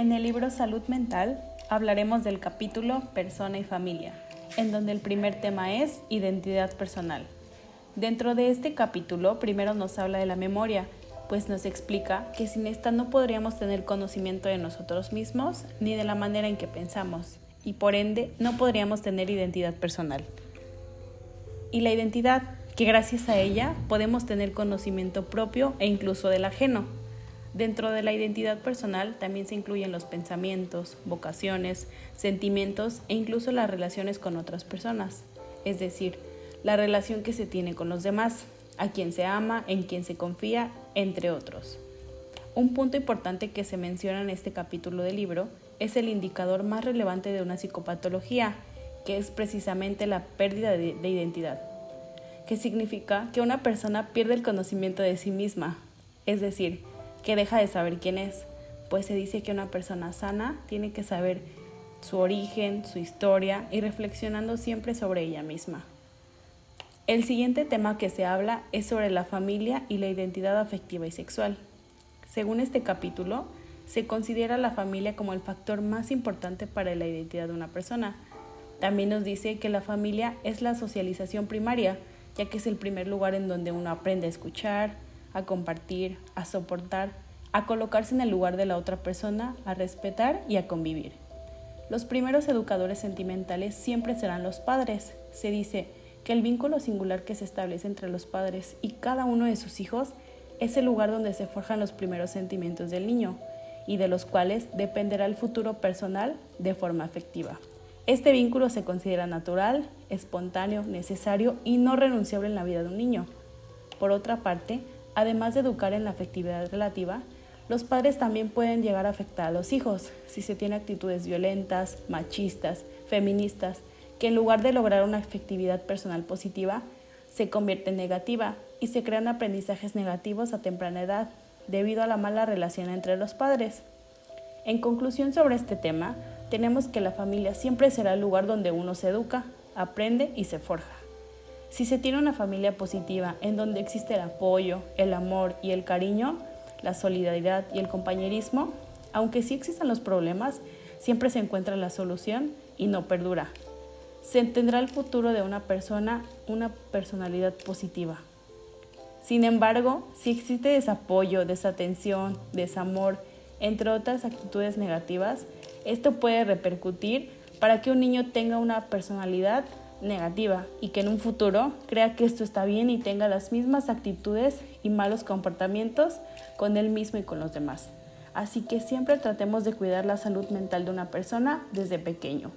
En el libro Salud Mental hablaremos del capítulo Persona y Familia, en donde el primer tema es identidad personal. Dentro de este capítulo primero nos habla de la memoria, pues nos explica que sin esta no podríamos tener conocimiento de nosotros mismos ni de la manera en que pensamos, y por ende no podríamos tener identidad personal. Y la identidad, que gracias a ella podemos tener conocimiento propio e incluso del ajeno. Dentro de la identidad personal también se incluyen los pensamientos, vocaciones, sentimientos e incluso las relaciones con otras personas, es decir, la relación que se tiene con los demás, a quien se ama, en quien se confía, entre otros. Un punto importante que se menciona en este capítulo del libro es el indicador más relevante de una psicopatología, que es precisamente la pérdida de, de identidad, que significa que una persona pierde el conocimiento de sí misma, es decir, que deja de saber quién es, pues se dice que una persona sana tiene que saber su origen, su historia y reflexionando siempre sobre ella misma. El siguiente tema que se habla es sobre la familia y la identidad afectiva y sexual. Según este capítulo, se considera la familia como el factor más importante para la identidad de una persona. También nos dice que la familia es la socialización primaria, ya que es el primer lugar en donde uno aprende a escuchar, a compartir, a soportar, a colocarse en el lugar de la otra persona, a respetar y a convivir. Los primeros educadores sentimentales siempre serán los padres. Se dice que el vínculo singular que se establece entre los padres y cada uno de sus hijos es el lugar donde se forjan los primeros sentimientos del niño y de los cuales dependerá el futuro personal de forma afectiva. Este vínculo se considera natural, espontáneo, necesario y no renunciable en la vida de un niño. Por otra parte, Además de educar en la afectividad relativa, los padres también pueden llegar a afectar a los hijos si se tiene actitudes violentas, machistas, feministas, que en lugar de lograr una afectividad personal positiva, se convierte en negativa y se crean aprendizajes negativos a temprana edad debido a la mala relación entre los padres. En conclusión sobre este tema, tenemos que la familia siempre será el lugar donde uno se educa, aprende y se forja. Si se tiene una familia positiva en donde existe el apoyo, el amor y el cariño, la solidaridad y el compañerismo, aunque sí existan los problemas, siempre se encuentra la solución y no perdura. Se entenderá el futuro de una persona, una personalidad positiva. Sin embargo, si existe desapoyo, desatención, desamor, entre otras actitudes negativas, esto puede repercutir para que un niño tenga una personalidad negativa y que en un futuro crea que esto está bien y tenga las mismas actitudes y malos comportamientos con él mismo y con los demás. Así que siempre tratemos de cuidar la salud mental de una persona desde pequeño.